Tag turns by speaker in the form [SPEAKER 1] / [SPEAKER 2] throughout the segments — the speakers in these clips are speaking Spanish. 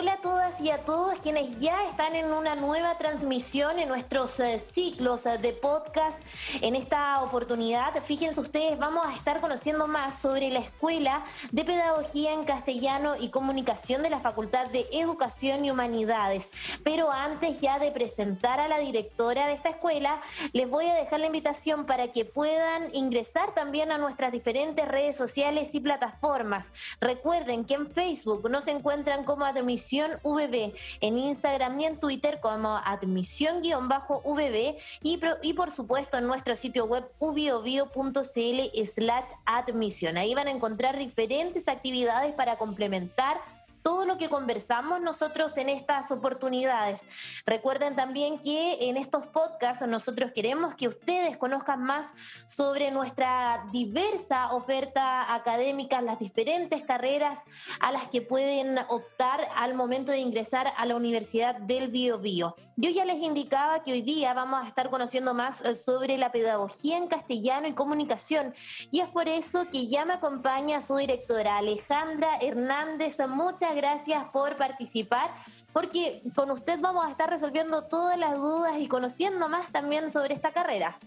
[SPEAKER 1] Hola a todas y a todos quienes ya están en una nueva transmisión en nuestros eh, ciclos eh, de podcast. En esta oportunidad, fíjense ustedes, vamos a estar conociendo más sobre la Escuela de Pedagogía en Castellano y Comunicación de la Facultad de Educación y Humanidades. Pero antes ya de presentar a la directora de esta escuela, les voy a dejar la invitación para que puedan ingresar también a nuestras diferentes redes sociales y plataformas. Recuerden que en Facebook nos encuentran como admisión VB, en Instagram y en Twitter como admisión-VB y, y por supuesto en nuestro sitio web ubiobio.cl slash admisión. Ahí van a encontrar diferentes actividades para complementar todo lo que conversamos nosotros en estas oportunidades. Recuerden también que en estos podcasts nosotros queremos que ustedes conozcan más sobre nuestra diversa oferta académica, las diferentes carreras a las que pueden optar al momento de ingresar a la Universidad del Bio Bio. Yo ya les indicaba que hoy día vamos a estar conociendo más eh, sobre la pedagogía en castellano y comunicación y es por eso que ya me acompaña su directora Alejandra Hernández. Muchas gracias por participar, porque con usted vamos a estar resolviendo todas las dudas y conociendo más también sobre esta carrera.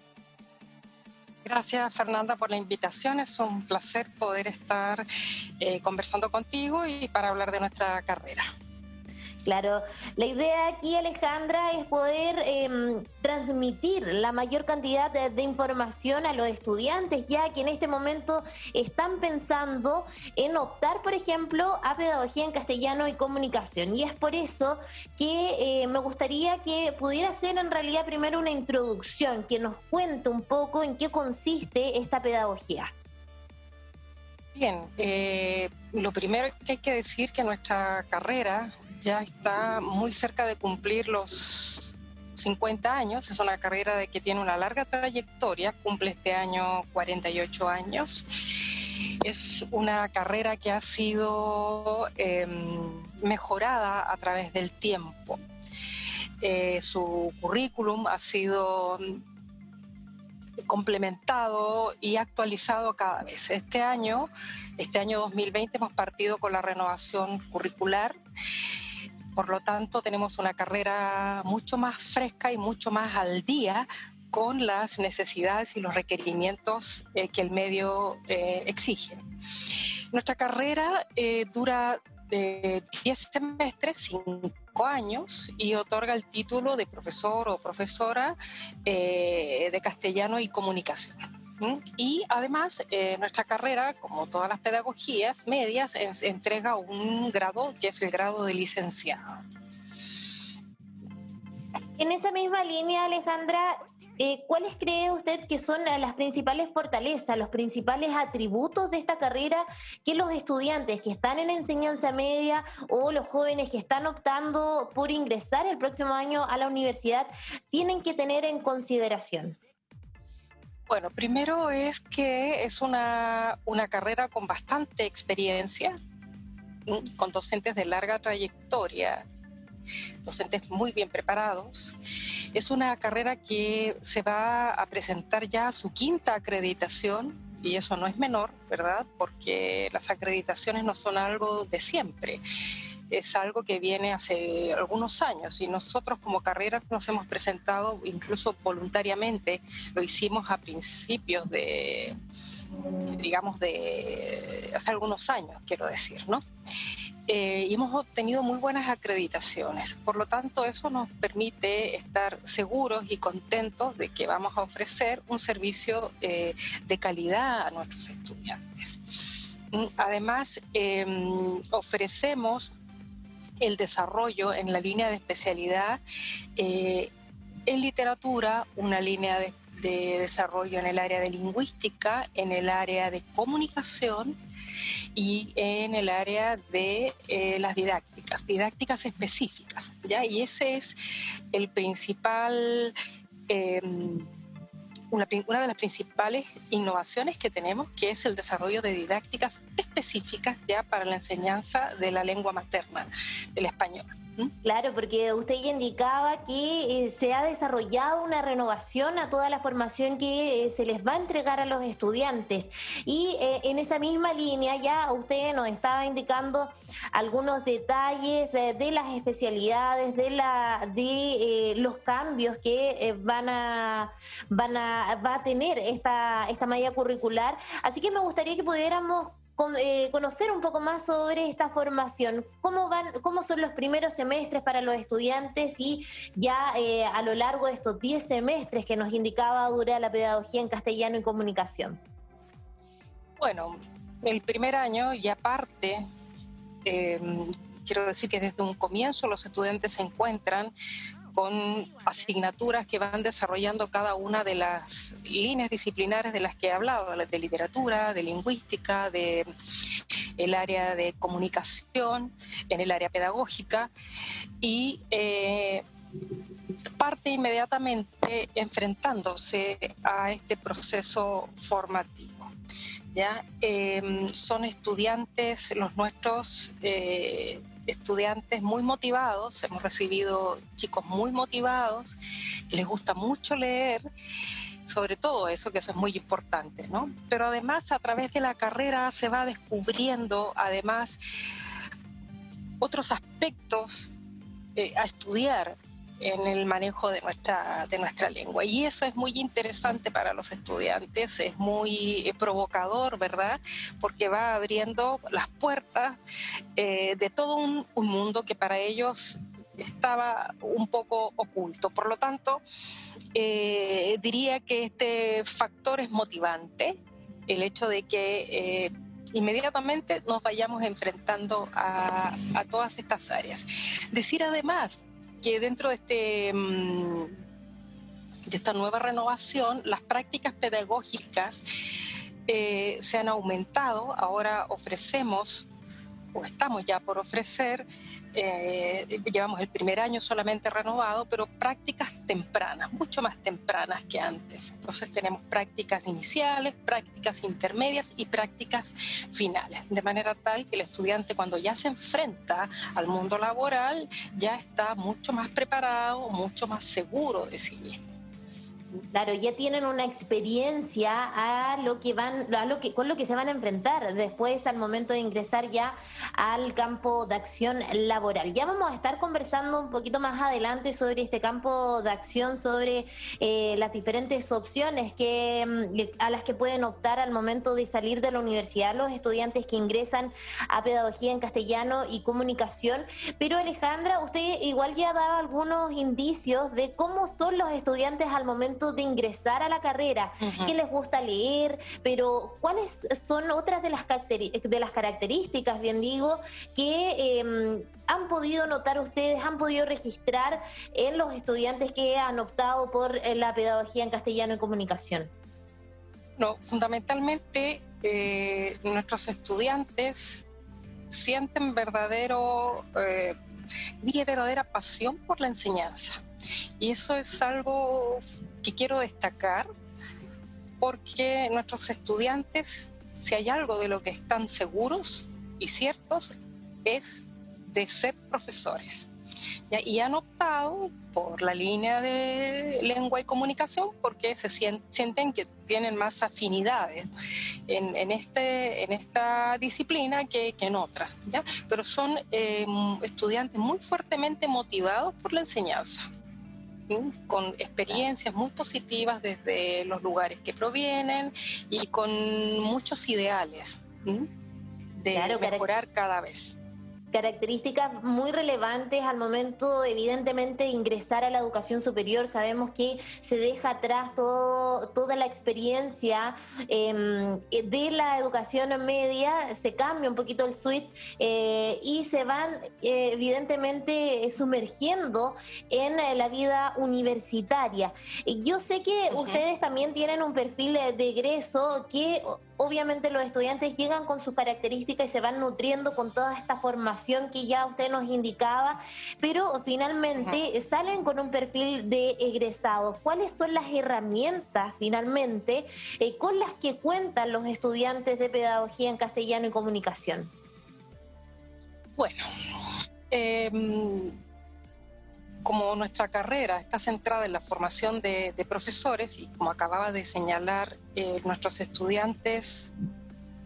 [SPEAKER 2] Gracias Fernanda por la invitación, es un placer poder estar eh, conversando contigo y para hablar de nuestra carrera.
[SPEAKER 1] Claro, la idea aquí, Alejandra, es poder em, transmitir la mayor cantidad de, información a los estudiantes, ya que en este momento están pensando en optar, por ejemplo, a pedagogía en castellano y comunicación. Y es por eso que eh, me gustaría que pudiera hacer en realidad primero una introducción, que nos cuente un poco en qué consiste esta pedagogía.
[SPEAKER 2] Bien, eh, lo primero que hay que decir que nuestra carrera ya está muy cerca de cumplir los 50 años, es una carrera de que tiene una larga trayectoria, cumple este año 48 años. Es una carrera que ha sido em, mejorada a través del tiempo. Eh, su currículum ha sido complementado y actualizado cada vez. Este año, este año 2020, hemos partido con la renovación curricular por lo tanto, tenemos una carrera mucho más fresca y mucho más al día con las necesidades y los requerimientos eh, que el medio eh, exige. Nuestra carrera eh, dura de 10 semestres, 5 años, y otorga el título de profesor o profesora de castellano y comunicación. Y además, eh, nuestra carrera, como todas las pedagogías medias, entrega un grado que es el grado de licenciado.
[SPEAKER 1] En esa misma línea, Alejandra, eh, ¿cuáles cree usted que son las principales fortalezas, los principales atributos de esta carrera que los estudiantes que están en enseñanza media o los jóvenes que están optando por ingresar el próximo año a la universidad tienen que tener en consideración?
[SPEAKER 2] Bueno, primero es que es una, carrera con bastante experiencia, con docentes de larga trayectoria, docentes muy bien preparados. Es una carrera que se va a presentar ya a su quinta acreditación y eso no es menor, ¿verdad? Porque las acreditaciones no son algo de siempre es algo que viene hace algunos años y nosotros como carrera nos hemos presentado incluso voluntariamente, lo hicimos a principios de, digamos, de hace algunos años, quiero decir, ¿no? Eh, y hemos obtenido muy buenas acreditaciones. Por lo tanto, eso nos permite estar seguros y contentos de que vamos a ofrecer un servicio eh, de calidad a nuestros estudiantes. Mm, además, em, ofrecemos el desarrollo en la línea de especialidad eh, en literatura, una línea de, desarrollo en el área de lingüística, en el área de comunicación y en el área de eh, las didácticas, didácticas específicas. ¿ya? Y ese es el principal... Em, una, de las principales innovaciones que tenemos, que es el desarrollo de didácticas específicas ya para la enseñanza de la lengua materna, del español.
[SPEAKER 1] Claro, porque usted ya indicaba que eh, se ha desarrollado una renovación a toda la formación que eh, se les va a entregar a los estudiantes. Y eh, en esa misma línea ya usted nos estaba indicando algunos detalles de las especialidades, de la de los cambios que van a van a va a tener esta esta curricular. Así que me gustaría que pudiéramos eh, conocer un poco más sobre esta formación. ¿Cómo, van, ¿Cómo son los primeros semestres para los estudiantes y ya eh, a lo largo de estos 10 semestres que nos indicaba dura la pedagogía en castellano y comunicación?
[SPEAKER 2] Bueno, el primer año y aparte, em, quiero decir que desde un comienzo los estudiantes se encuentran con asignaturas que van desarrollando cada una de las líneas disciplinares de las que he hablado, de literatura, de lingüística, de el área de comunicación, en el área pedagógica y eh, parte inmediatamente enfrentándose a este proceso formativo. ¿ya? Em, son estudiantes, los nuestros, eh, estudiantes muy motivados, hemos recibido chicos muy motivados, les gusta mucho leer, sobre todo eso, que eso es muy importante, ¿no? Pero además a través de la carrera se va descubriendo además otros aspectos eh, a estudiar en el manejo de nuestra, de nuestra lengua. Y eso es muy interesante para los estudiantes, es muy eh, provocador, ¿verdad? Porque va abriendo las puertas eh, de todo un, mundo que para ellos estaba un poco oculto. Por lo tanto, eh, diría que este factor es motivante, el hecho de que inmediatamente nos vayamos enfrentando a, a, todas estas áreas. Decir además que dentro de, este, mm, de esta nueva renovación, las prácticas pedagógicas eh, se han aumentado. Ahora ofrecemos o estamos ya por ofrecer, eh, llevamos el primer año solamente renovado, pero prácticas tempranas, mucho más tempranas que antes. Entonces tenemos prácticas iniciales, prácticas intermedias y prácticas finales, de manera tal que el estudiante cuando ya se enfrenta al mundo laboral ya está mucho más preparado, mucho más seguro de sí mismo.
[SPEAKER 1] Claro, ya tienen una experiencia a lo que van, a lo que, con lo que se van a enfrentar después al momento de ingresar ya al campo de acción laboral. Ya vamos a estar conversando un poquito más adelante sobre este campo de acción, sobre eh, las diferentes opciones que, mm, a las que pueden optar al momento de salir de la universidad los estudiantes que ingresan a pedagogía en castellano y comunicación. Pero Alejandra, usted igual ya daba algunos indicios de cómo son los estudiantes al momento de ingresar a la carrera, que les gusta leer, pero cuáles son otras de las, de las características, bien digo, que em, han podido notar ustedes, han podido registrar en los estudiantes que han optado por eh, la pedagogía en castellano y comunicación.
[SPEAKER 2] No, fundamentalmente eh, nuestros estudiantes sienten verdadero, eh, diría verdadera pasión por la enseñanza. Y eso es algo que quiero destacar porque nuestros estudiantes, si hay algo de lo que están seguros y ciertos, es de ser profesores. Y han optado por la línea de lengua y comunicación porque se sienten que tienen más afinidades en, este, en esta disciplina que, en otras. ¿ya? Pero son eh, estudiantes muy fuertemente motivados por la enseñanza con experiencias muy positivas desde los lugares que provienen y con muchos ideales de mejorar cada vez
[SPEAKER 1] características muy relevantes al momento, evidentemente, de ingresar a la educación superior. Sabemos que se deja atrás todo, toda la experiencia em, de la educación media, se cambia un poquito el switch eh, y se van, eh, evidentemente, sumergiendo en la vida universitaria. Yo sé que ustedes también tienen un perfil de egreso que obviamente los estudiantes llegan con sus características y se van nutriendo con toda esta formación que ya usted nos indicaba, pero finalmente salen con un perfil de egresados. ¿Cuáles son las herramientas finalmente eh, con las que cuentan los estudiantes de pedagogía en castellano y comunicación?
[SPEAKER 2] Bueno, em, como nuestra carrera está centrada en la formación de, profesores y como acababa de señalar, eh, nuestros estudiantes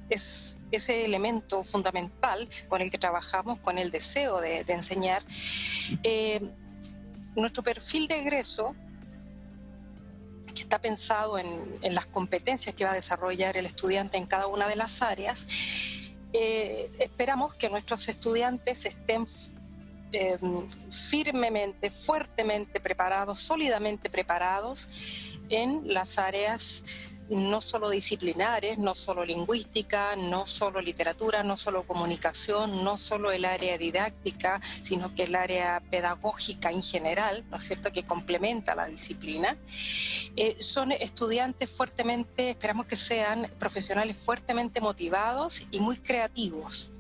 [SPEAKER 2] es ese elemento fundamental con el que trabajamos, con el deseo de, enseñar. Eh, nuestro perfil de egreso, que está pensado en, las competencias que va a desarrollar el estudiante en cada una de las áreas, eh, esperamos que nuestros estudiantes estén eh, firmemente, fuertemente preparados, sólidamente preparados en las áreas no solo disciplinares, no solo lingüística, no solo literatura, no solo comunicación, no solo el área didáctica, sino que el área pedagógica en general, ¿no es cierto?, que complementa la disciplina. Eh, son estudiantes fuertemente, esperamos que sean profesionales fuertemente motivados y muy creativos.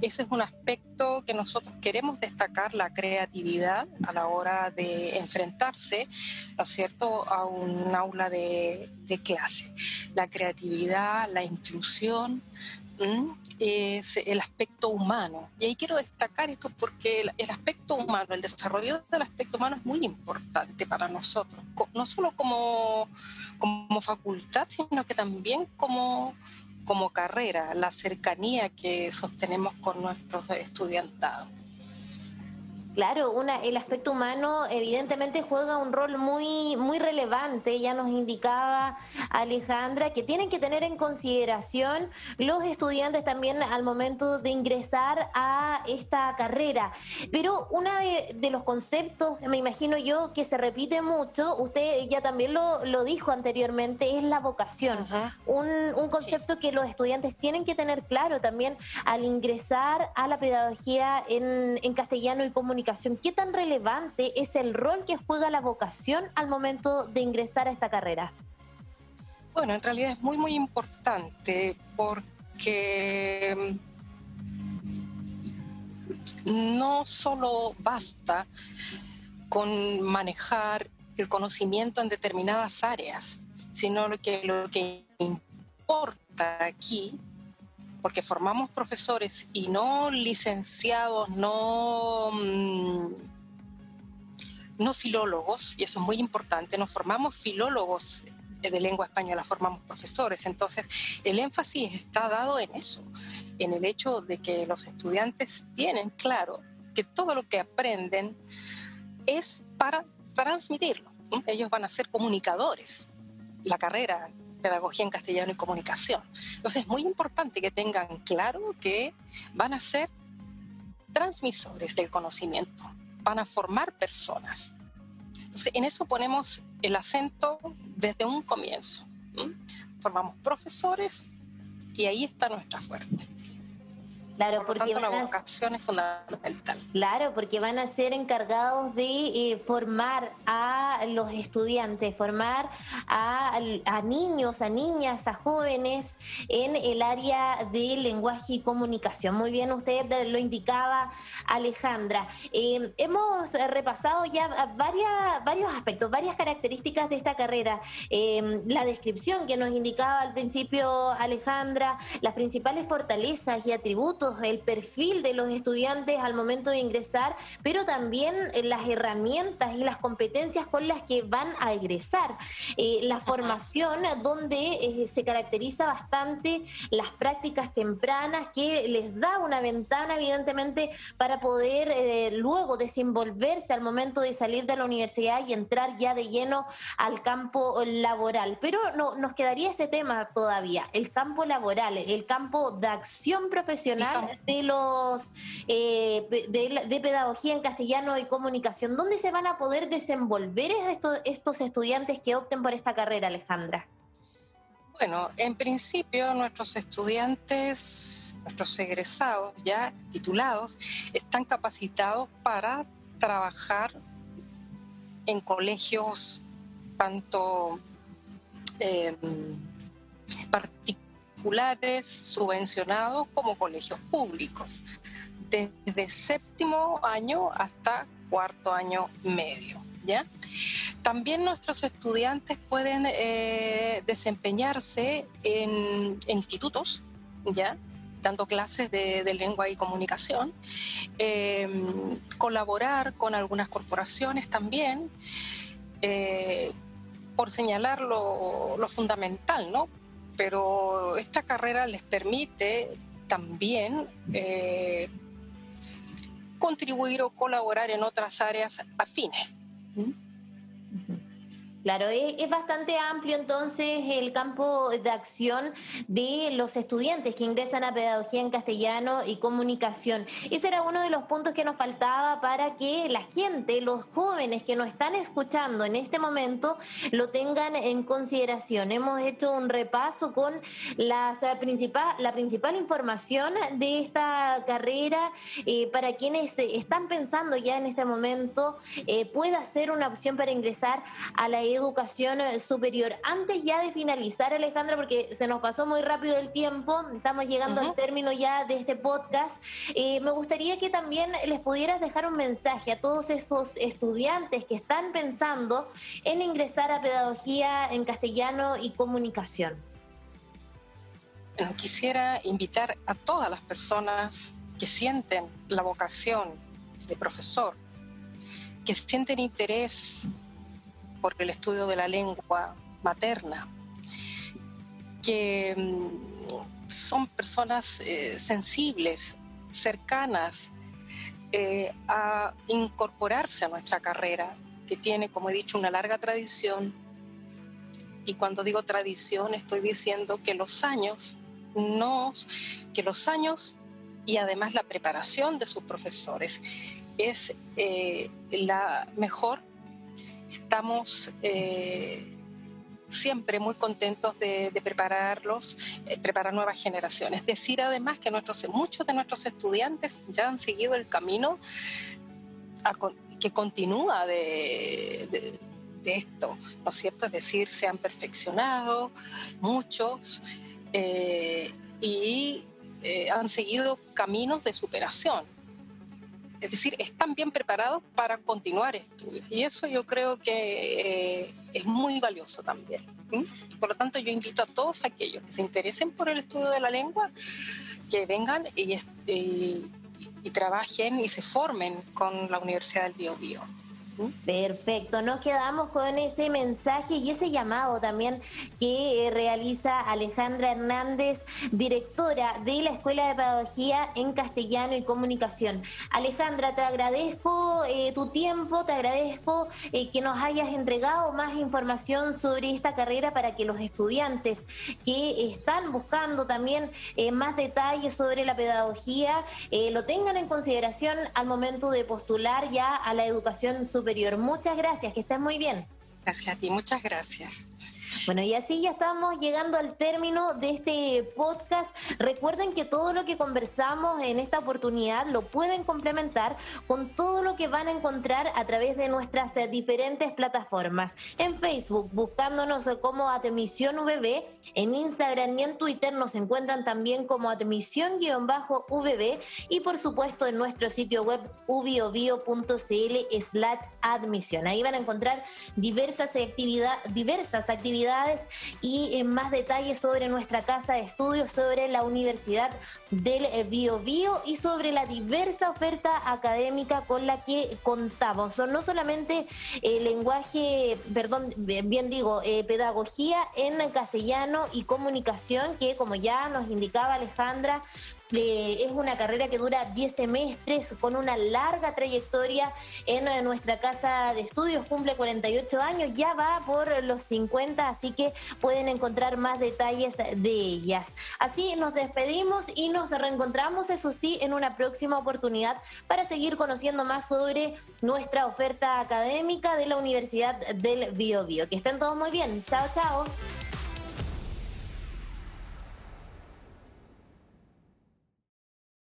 [SPEAKER 2] Ese es un aspecto que nosotros queremos destacar, la creatividad a la hora de enfrentarse, ¿no cierto?, a un aula de, clase. La creatividad, la inclusión, es el aspecto humano. Y ahí quiero destacar esto porque el, aspecto humano, el desarrollo del aspecto humano es muy importante para nosotros, no solo como, como facultad, sino que también como como carrera, la cercanía que sostenemos con nuestros estudiantados.
[SPEAKER 1] Claro, una, el aspecto humano evidentemente juega un rol muy, muy relevante. Ya nos indicaba Alejandra que tienen que tener en consideración los estudiantes también al momento de ingresar a esta carrera. Pero uno de, los conceptos, me imagino yo, que se repite mucho, usted ya también lo, lo dijo anteriormente, es la vocación. un, un, concepto que los estudiantes tienen que tener claro también al ingresar a la pedagogía en, en castellano y comunicación ¿qué tan relevante es el rol que juega la vocación al momento de ingresar a esta carrera?
[SPEAKER 2] Bueno, en realidad es muy, muy importante porque mm, no solo basta con manejar el conocimiento en determinadas áreas, sino que lo que importa aquí porque formamos profesores y no licenciados, no, mm, no filólogos, y eso es muy importante, nos formamos filólogos de lengua española, formamos profesores. Entonces, el énfasis está dado en eso, en el hecho de que los estudiantes tienen claro que todo lo que aprenden es para transmitirlo. Ellos van a ser comunicadores. La carrera pedagogía en castellano y comunicación. Entonces es muy importante que tengan claro que van a ser transmisores del conocimiento, van a formar personas. Entonces en eso ponemos el acento desde un comienzo. Formamos profesores y ahí está nuestra fuerte.
[SPEAKER 1] Claro, porque
[SPEAKER 2] la vocación es fundamental.
[SPEAKER 1] Claro, porque van a ser encargados de eh, formar a los estudiantes, formar a, niños, a niñas, a jóvenes en el área de lenguaje y comunicación. Muy bien, usted lo indicaba, Alejandra. Eh, hemos repasado ya varias, varios aspectos, varias características de esta carrera. Eh, la descripción que nos indicaba al principio Alejandra, las principales fortalezas y atributos el perfil de los estudiantes al momento de ingresar, pero también eh, las herramientas y las competencias con las que van a egresar. Eh, la formación donde eh, se caracteriza bastante las prácticas tempranas que les da una ventana evidentemente para poder luego desenvolverse al momento de salir de la universidad y entrar ya de lleno al campo laboral. Pero no, nos quedaría ese tema todavía, el campo laboral, el campo de acción profesional de los eh, de, pedagogía en castellano y comunicación, ¿dónde se van a poder desenvolver estos, estos estudiantes que opten por esta carrera, Alejandra?
[SPEAKER 2] Bueno, en principio nuestros estudiantes, nuestros egresados ya titulados, están capacitados para trabajar en colegios tanto eh, particulares subvencionados como colegios públicos, desde séptimo año hasta cuarto año medio. ¿ya? También nuestros estudiantes pueden eh, desempeñarse en, institutos, ¿ya? dando clases de, lengua y comunicación, em, colaborar con algunas corporaciones también, eh, por señalar lo, fundamental, ¿no? Pero esta carrera les permite también eh, contribuir o colaborar en otras áreas afines.
[SPEAKER 1] Claro, es, bastante amplio entonces el campo de acción de los estudiantes que ingresan a Pedagogía en Castellano y Comunicación. Ese era uno de los puntos que nos faltaba para que la gente, los jóvenes que nos están escuchando en este momento, lo tengan en consideración. Hemos hecho un repaso con las, principal, la principal información de esta carrera eh, para quienes están pensando ya en este momento eh, pueda ser una opción para ingresar a la educación eh, superior. Antes ya de finalizar, Alejandra, porque se nos pasó muy rápido el tiempo, estamos llegando al término ya de este podcast, eh, me gustaría que también les pudieras dejar un mensaje a todos esos estudiantes que están pensando en ingresar a pedagogía en castellano y comunicación.
[SPEAKER 2] quisiera invitar a todas las personas que sienten la vocación de profesor, que sienten interés por el estudio de la lengua materna, que mm, son personas eh, sensibles, cercanas eh, a incorporarse a nuestra carrera, que tiene, como he dicho, una larga tradición. Y cuando digo tradición, estoy diciendo que los años, nos, que los años y además la preparación de sus profesores es eh, la mejor estamos eh, siempre muy contentos de, prepararlos, eh, preparar nuevas generaciones. Decir además que nuestros, muchos de nuestros estudiantes ya han seguido el camino que continúa de, esto, ¿no es cierto? Es decir, se han perfeccionado muchos eh, y han seguido caminos de superación es decir, están bien preparados para continuar estudios. Y eso yo creo que eh, es muy valioso también. Por lo tanto, yo invito a todos aquellos que se interesen por el estudio de la lengua, que vengan y, y trabajen y se formen con la Universidad del Biobío.
[SPEAKER 1] Perfecto, nos quedamos con ese mensaje y ese llamado también que realiza Alejandra Hernández, directora de la Escuela de Pedagogía en Castellano y Comunicación. Alejandra, te agradezco eh, tu tiempo, te agradezco eh, que nos hayas entregado más información sobre esta carrera para que los estudiantes que están buscando también eh, más detalles sobre la pedagogía lo tengan en consideración al momento de postular ya a la educación superior Muchas gracias, que estés muy bien.
[SPEAKER 2] Gracias a ti, muchas gracias.
[SPEAKER 1] Bueno, y así ya estamos llegando al término de este podcast. Recuerden que todo lo que conversamos en esta oportunidad lo pueden complementar con todo lo que van a encontrar a través de nuestras eh, diferentes plataformas. En Facebook, buscándonos como Admisión VB, en Instagram y en Twitter nos encuentran también como admisión-vb y por supuesto en nuestro sitio web ubiobio.cl slash admisión. Ahí van a encontrar diversas, actividad, diversas actividades y en más detalles sobre nuestra casa de estudios, sobre la Universidad del Bio Bio y sobre la diversa oferta académica con la que contamos. No solamente el lenguaje, perdón, bien digo, eh, pedagogía en castellano y comunicación, que como ya nos indicaba Alejandra, es una carrera que dura 10 semestres con una larga trayectoria en eh, nuestra casa de estudios, cumple 48 años, ya va por los 50, así que pueden encontrar más detalles de ellas. Así nos despedimos y nos reencontramos, eso sí, en una próxima oportunidad para seguir conociendo más sobre nuestra oferta académica de la Universidad del Bio, Bio. Que estén todos muy bien. Chao, chao.